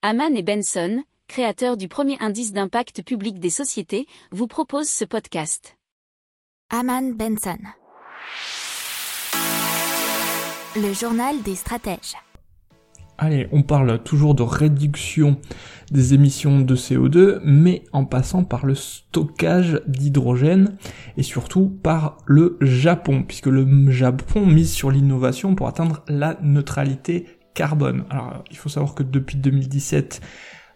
Haman et Benson, créateurs du premier indice d'impact public des sociétés, vous proposent ce podcast. Haman Benson. Le journal des stratèges. Allez, on parle toujours de réduction des émissions de CO2, mais en passant par le stockage d'hydrogène et surtout par le Japon, puisque le Japon mise sur l'innovation pour atteindre la neutralité carbone. Alors, il faut savoir que depuis 2017,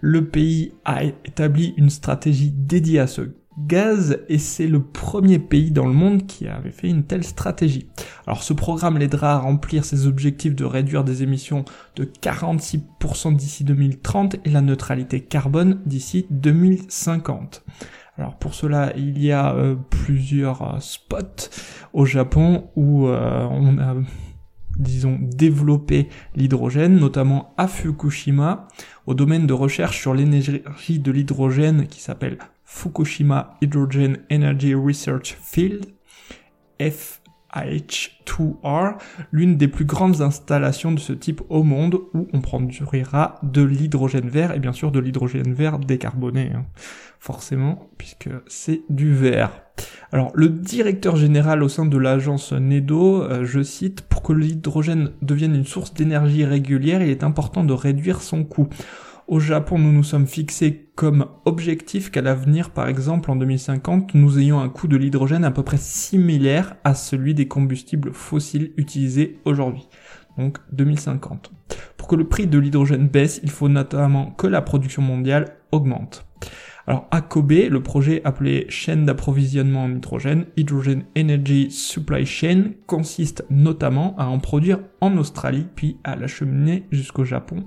le pays a établi une stratégie dédiée à ce gaz et c'est le premier pays dans le monde qui avait fait une telle stratégie. Alors ce programme l'aidera à remplir ses objectifs de réduire des émissions de 46% d'ici 2030 et la neutralité carbone d'ici 2050. Alors pour cela, il y a euh, plusieurs euh, spots au Japon où euh, on a disons, développé l'hydrogène, notamment à Fukushima, au domaine de recherche sur l'énergie de l'hydrogène qui s'appelle Fukushima Hydrogen Energy Research Field, FH2R, l'une des plus grandes installations de ce type au monde où on produira de l'hydrogène vert et bien sûr de l'hydrogène vert décarboné, hein. forcément, puisque c'est du vert. Alors, le directeur général au sein de l'agence NEDO, euh, je cite, pour que l'hydrogène devienne une source d'énergie régulière, il est important de réduire son coût. Au Japon, nous nous sommes fixés comme objectif qu'à l'avenir, par exemple en 2050, nous ayons un coût de l'hydrogène à peu près similaire à celui des combustibles fossiles utilisés aujourd'hui. Donc 2050. Pour que le prix de l'hydrogène baisse, il faut notamment que la production mondiale augmente. Alors à Kobe, le projet appelé chaîne d'approvisionnement en hydrogène, Hydrogen Energy Supply Chain, consiste notamment à en produire en Australie puis à l'acheminer jusqu'au Japon